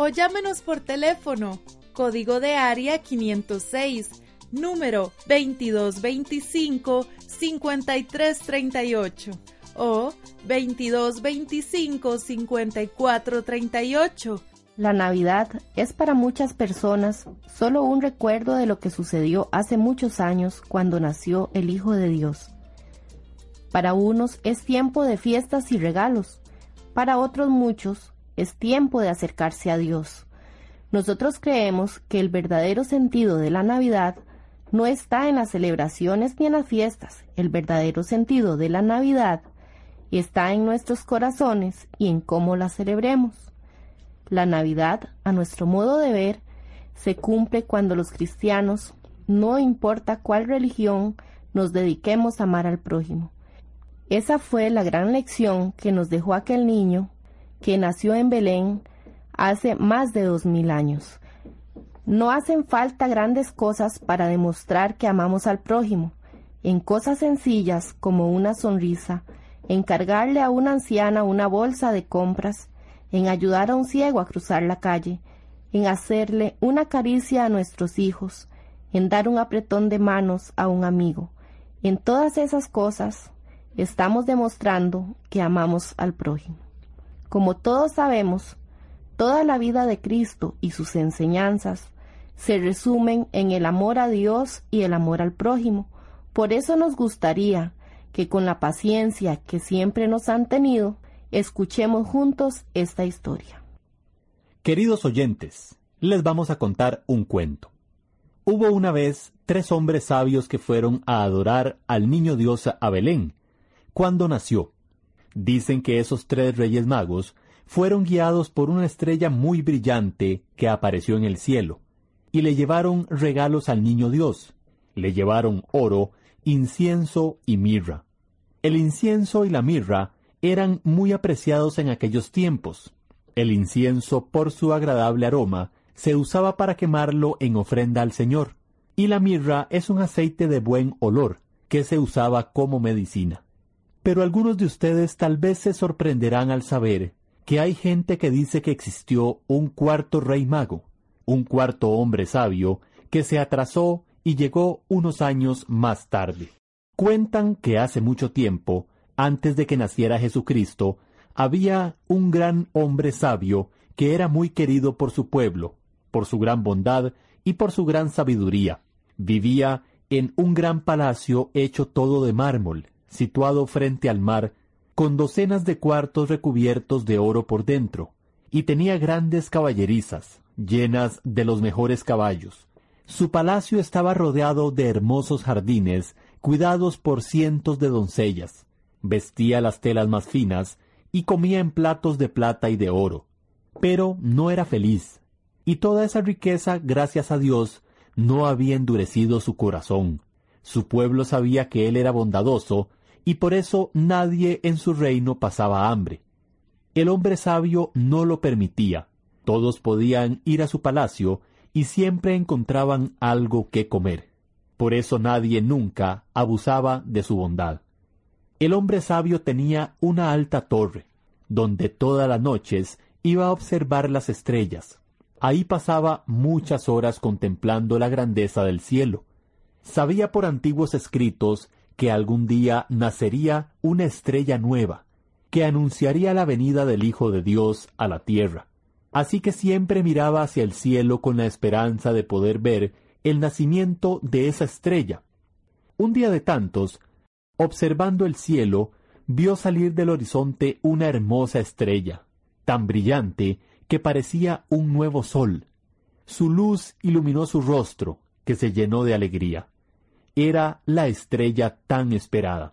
O llámenos por teléfono, código de área 506, número 2225-5338 o 2225-5438. La Navidad es para muchas personas solo un recuerdo de lo que sucedió hace muchos años cuando nació el Hijo de Dios. Para unos es tiempo de fiestas y regalos, para otros muchos es tiempo de acercarse a Dios. Nosotros creemos que el verdadero sentido de la Navidad no está en las celebraciones ni en las fiestas. El verdadero sentido de la Navidad está en nuestros corazones y en cómo la celebremos. La Navidad, a nuestro modo de ver, se cumple cuando los cristianos, no importa cuál religión, nos dediquemos a amar al prójimo. Esa fue la gran lección que nos dejó aquel niño que nació en Belén hace más de dos mil años. No hacen falta grandes cosas para demostrar que amamos al prójimo. En cosas sencillas como una sonrisa, en cargarle a una anciana una bolsa de compras, en ayudar a un ciego a cruzar la calle, en hacerle una caricia a nuestros hijos, en dar un apretón de manos a un amigo. En todas esas cosas estamos demostrando que amamos al prójimo. Como todos sabemos, toda la vida de Cristo y sus enseñanzas se resumen en el amor a Dios y el amor al prójimo. Por eso nos gustaría que con la paciencia que siempre nos han tenido, escuchemos juntos esta historia. Queridos oyentes, les vamos a contar un cuento. Hubo una vez tres hombres sabios que fueron a adorar al niño Dios a Belén, cuando nació. Dicen que esos tres reyes magos fueron guiados por una estrella muy brillante que apareció en el cielo, y le llevaron regalos al niño Dios. Le llevaron oro, incienso y mirra. El incienso y la mirra eran muy apreciados en aquellos tiempos. El incienso, por su agradable aroma, se usaba para quemarlo en ofrenda al Señor, y la mirra es un aceite de buen olor, que se usaba como medicina. Pero algunos de ustedes tal vez se sorprenderán al saber que hay gente que dice que existió un cuarto rey mago, un cuarto hombre sabio, que se atrasó y llegó unos años más tarde. Cuentan que hace mucho tiempo, antes de que naciera Jesucristo, había un gran hombre sabio que era muy querido por su pueblo, por su gran bondad y por su gran sabiduría. Vivía en un gran palacio hecho todo de mármol, situado frente al mar, con docenas de cuartos recubiertos de oro por dentro, y tenía grandes caballerizas, llenas de los mejores caballos. Su palacio estaba rodeado de hermosos jardines cuidados por cientos de doncellas, vestía las telas más finas y comía en platos de plata y de oro. Pero no era feliz, y toda esa riqueza, gracias a Dios, no había endurecido su corazón. Su pueblo sabía que él era bondadoso, y por eso nadie en su reino pasaba hambre. El hombre sabio no lo permitía. Todos podían ir a su palacio y siempre encontraban algo que comer. Por eso nadie nunca abusaba de su bondad. El hombre sabio tenía una alta torre, donde todas las noches iba a observar las estrellas. Ahí pasaba muchas horas contemplando la grandeza del cielo. Sabía por antiguos escritos que algún día nacería una estrella nueva, que anunciaría la venida del Hijo de Dios a la tierra. Así que siempre miraba hacia el cielo con la esperanza de poder ver el nacimiento de esa estrella. Un día de tantos, observando el cielo, vio salir del horizonte una hermosa estrella, tan brillante que parecía un nuevo sol. Su luz iluminó su rostro, que se llenó de alegría. Era la estrella tan esperada.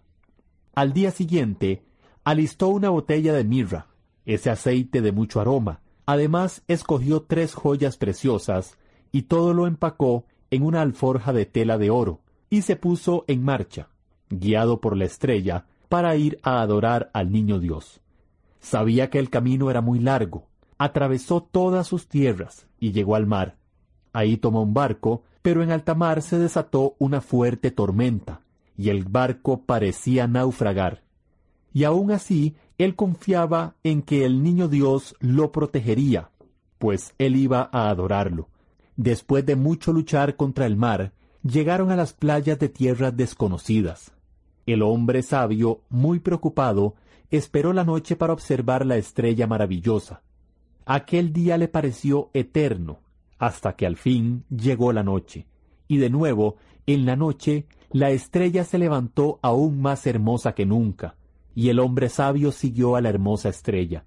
Al día siguiente, alistó una botella de mirra, ese aceite de mucho aroma. Además, escogió tres joyas preciosas y todo lo empacó en una alforja de tela de oro, y se puso en marcha, guiado por la estrella, para ir a adorar al niño Dios. Sabía que el camino era muy largo, atravesó todas sus tierras y llegó al mar. Ahí tomó un barco, pero en alta mar se desató una fuerte tormenta, y el barco parecía naufragar. Y aun así, él confiaba en que el niño Dios lo protegería, pues él iba a adorarlo. Después de mucho luchar contra el mar, llegaron a las playas de tierras desconocidas. El hombre sabio, muy preocupado, esperó la noche para observar la estrella maravillosa. Aquel día le pareció eterno, hasta que al fin llegó la noche, y de nuevo, en la noche, la estrella se levantó aún más hermosa que nunca, y el hombre sabio siguió a la hermosa estrella.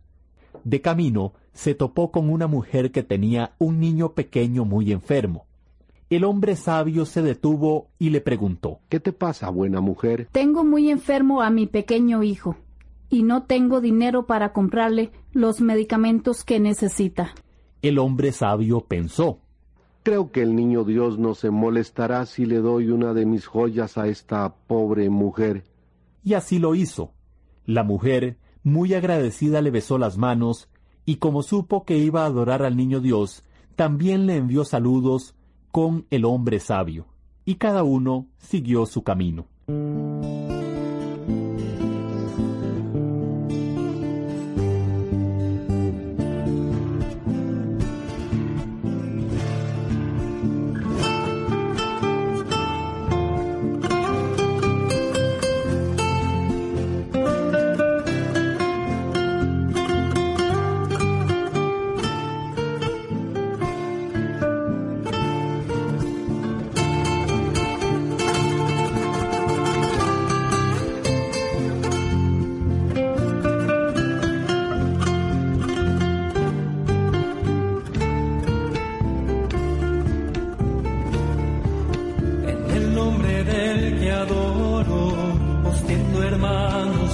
De camino, se topó con una mujer que tenía un niño pequeño muy enfermo. El hombre sabio se detuvo y le preguntó ¿Qué te pasa, buena mujer? Tengo muy enfermo a mi pequeño hijo y no tengo dinero para comprarle los medicamentos que necesita. El hombre sabio pensó Creo que el niño Dios no se molestará si le doy una de mis joyas a esta pobre mujer. Y así lo hizo. La mujer, muy agradecida, le besó las manos, y como supo que iba a adorar al niño Dios, también le envió saludos con el hombre sabio, y cada uno siguió su camino.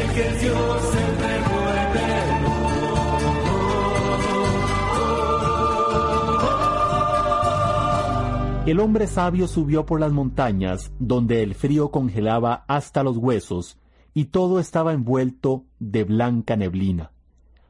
el que Dios El hombre sabio subió por las montañas, donde el frío congelaba hasta los huesos, y todo estaba envuelto de blanca neblina.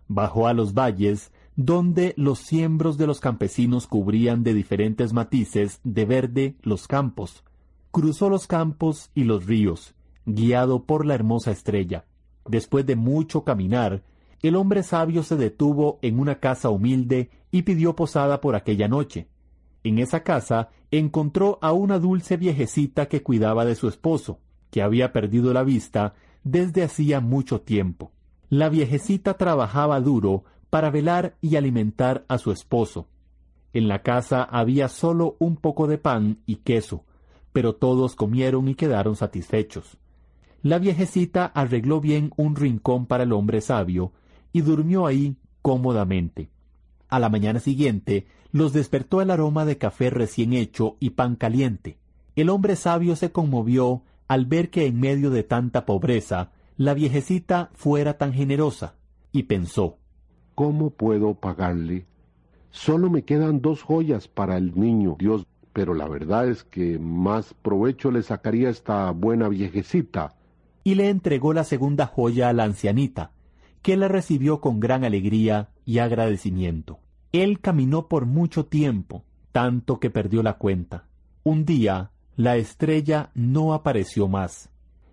Bajó a los valles, donde los siembros de los campesinos cubrían de diferentes matices de verde los campos. Cruzó los campos y los ríos, guiado por la hermosa estrella. Después de mucho caminar, el hombre sabio se detuvo en una casa humilde y pidió posada por aquella noche. En esa casa encontró a una dulce viejecita que cuidaba de su esposo, que había perdido la vista desde hacía mucho tiempo. La viejecita trabajaba duro para velar y alimentar a su esposo. En la casa había solo un poco de pan y queso, pero todos comieron y quedaron satisfechos. La viejecita arregló bien un rincón para el hombre sabio y durmió ahí cómodamente. A la mañana siguiente los despertó el aroma de café recién hecho y pan caliente. El hombre sabio se conmovió al ver que en medio de tanta pobreza la viejecita fuera tan generosa, y pensó ¿Cómo puedo pagarle? Solo me quedan dos joyas para el niño Dios, pero la verdad es que más provecho le sacaría esta buena viejecita. Y le entregó la segunda joya a la ancianita, que la recibió con gran alegría y agradecimiento. Él caminó por mucho tiempo, tanto que perdió la cuenta. Un día, la estrella no apareció más,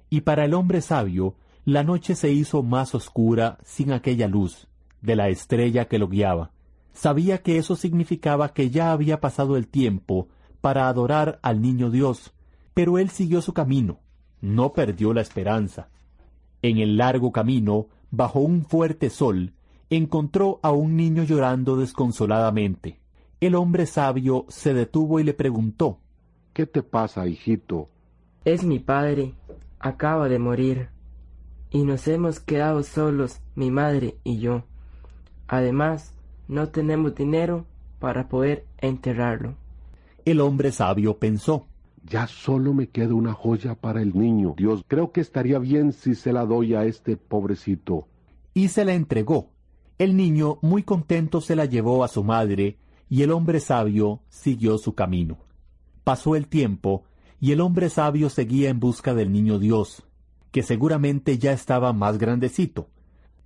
y para el hombre sabio, la noche se hizo más oscura sin aquella luz de la estrella que lo guiaba. Sabía que eso significaba que ya había pasado el tiempo para adorar al niño Dios, pero él siguió su camino, no perdió la esperanza. En el largo camino, bajo un fuerte sol, encontró a un niño llorando desconsoladamente. El hombre sabio se detuvo y le preguntó ¿Qué te pasa, hijito? Es mi padre. Acaba de morir. Y nos hemos quedado solos, mi madre y yo. Además, no tenemos dinero para poder enterrarlo. El hombre sabio pensó. Ya solo me queda una joya para el niño. Dios, creo que estaría bien si se la doy a este pobrecito. Y se la entregó. El niño, muy contento, se la llevó a su madre, y el hombre sabio siguió su camino. Pasó el tiempo, y el hombre sabio seguía en busca del niño Dios, que seguramente ya estaba más grandecito,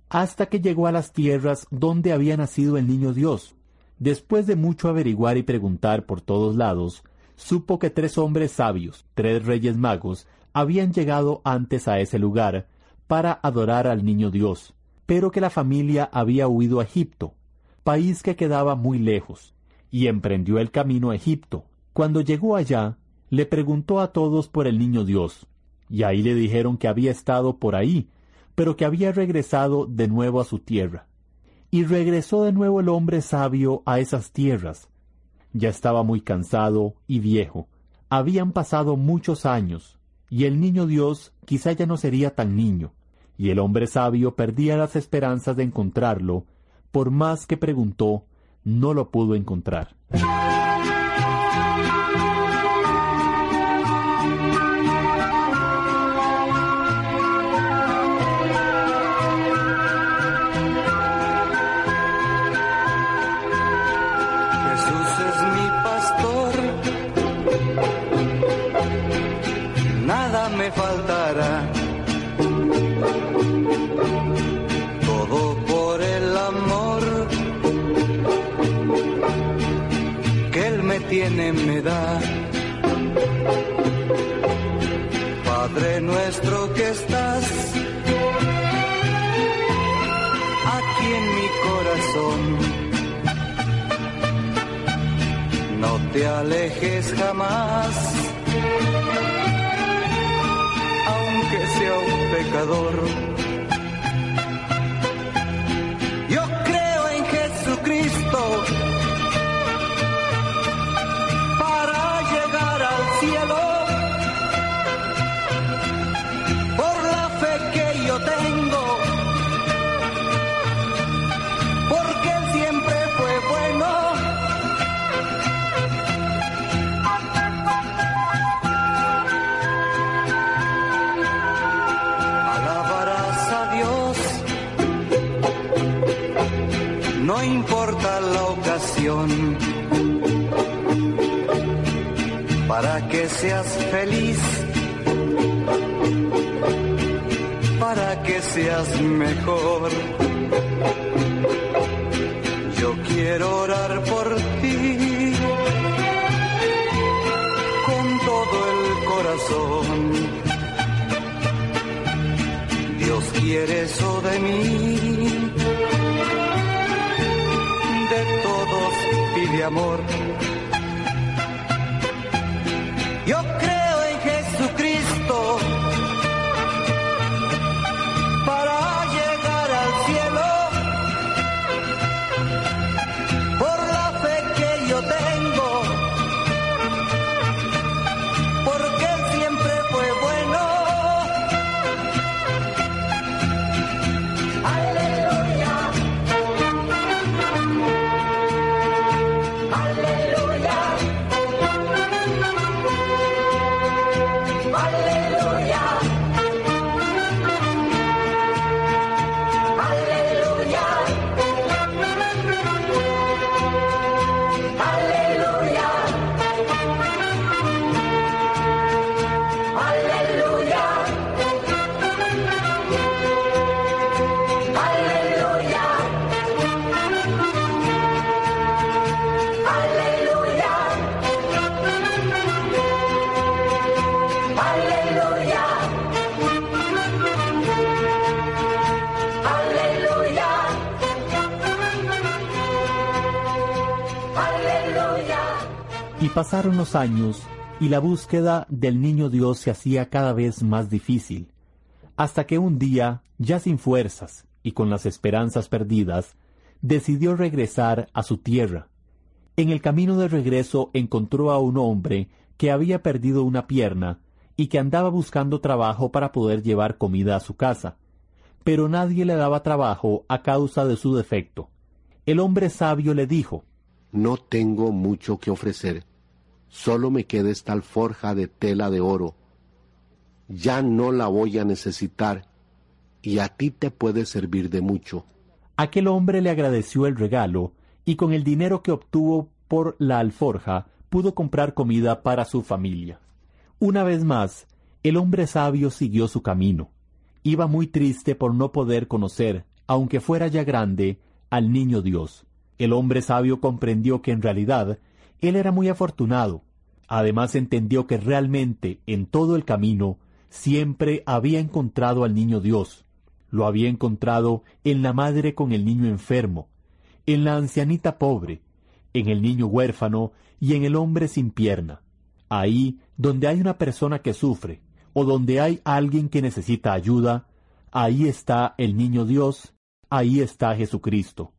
hasta que llegó a las tierras donde había nacido el niño Dios. Después de mucho averiguar y preguntar por todos lados, supo que tres hombres sabios, tres reyes magos, habían llegado antes a ese lugar para adorar al niño Dios pero que la familia había huido a Egipto, país que quedaba muy lejos, y emprendió el camino a Egipto. Cuando llegó allá, le preguntó a todos por el niño Dios, y ahí le dijeron que había estado por ahí, pero que había regresado de nuevo a su tierra. Y regresó de nuevo el hombre sabio a esas tierras. Ya estaba muy cansado y viejo. Habían pasado muchos años, y el niño Dios quizá ya no sería tan niño y el hombre sabio perdía las esperanzas de encontrarlo, por más que preguntó, no lo pudo encontrar. Tiene, me da. Padre nuestro que estás aquí en mi corazón. No te alejes jamás, aunque sea un pecador. Mejor. Yo quiero orar por ti con todo el corazón. Dios quiere eso de mí, de todos pide amor pasaron los años, y la búsqueda del niño Dios se hacía cada vez más difícil, hasta que un día, ya sin fuerzas y con las esperanzas perdidas, decidió regresar a su tierra. En el camino de regreso encontró a un hombre que había perdido una pierna y que andaba buscando trabajo para poder llevar comida a su casa. Pero nadie le daba trabajo a causa de su defecto. El hombre sabio le dijo, No tengo mucho que ofrecer. Solo me queda esta alforja de tela de oro. Ya no la voy a necesitar y a ti te puede servir de mucho. Aquel hombre le agradeció el regalo y con el dinero que obtuvo por la alforja pudo comprar comida para su familia. Una vez más, el hombre sabio siguió su camino. Iba muy triste por no poder conocer, aunque fuera ya grande, al niño Dios. El hombre sabio comprendió que en realidad él era muy afortunado. Además entendió que realmente en todo el camino siempre había encontrado al niño Dios. Lo había encontrado en la madre con el niño enfermo, en la ancianita pobre, en el niño huérfano y en el hombre sin pierna. Ahí donde hay una persona que sufre o donde hay alguien que necesita ayuda, ahí está el niño Dios, ahí está Jesucristo.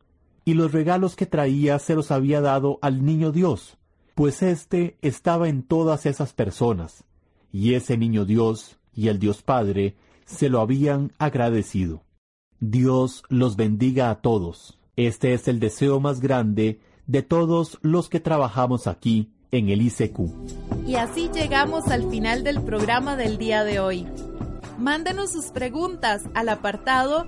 Y los regalos que traía se los había dado al niño Dios, pues éste estaba en todas esas personas, y ese niño Dios y el Dios Padre se lo habían agradecido. Dios los bendiga a todos. Este es el deseo más grande de todos los que trabajamos aquí en el ICQ. Y así llegamos al final del programa del día de hoy. Mándenos sus preguntas al apartado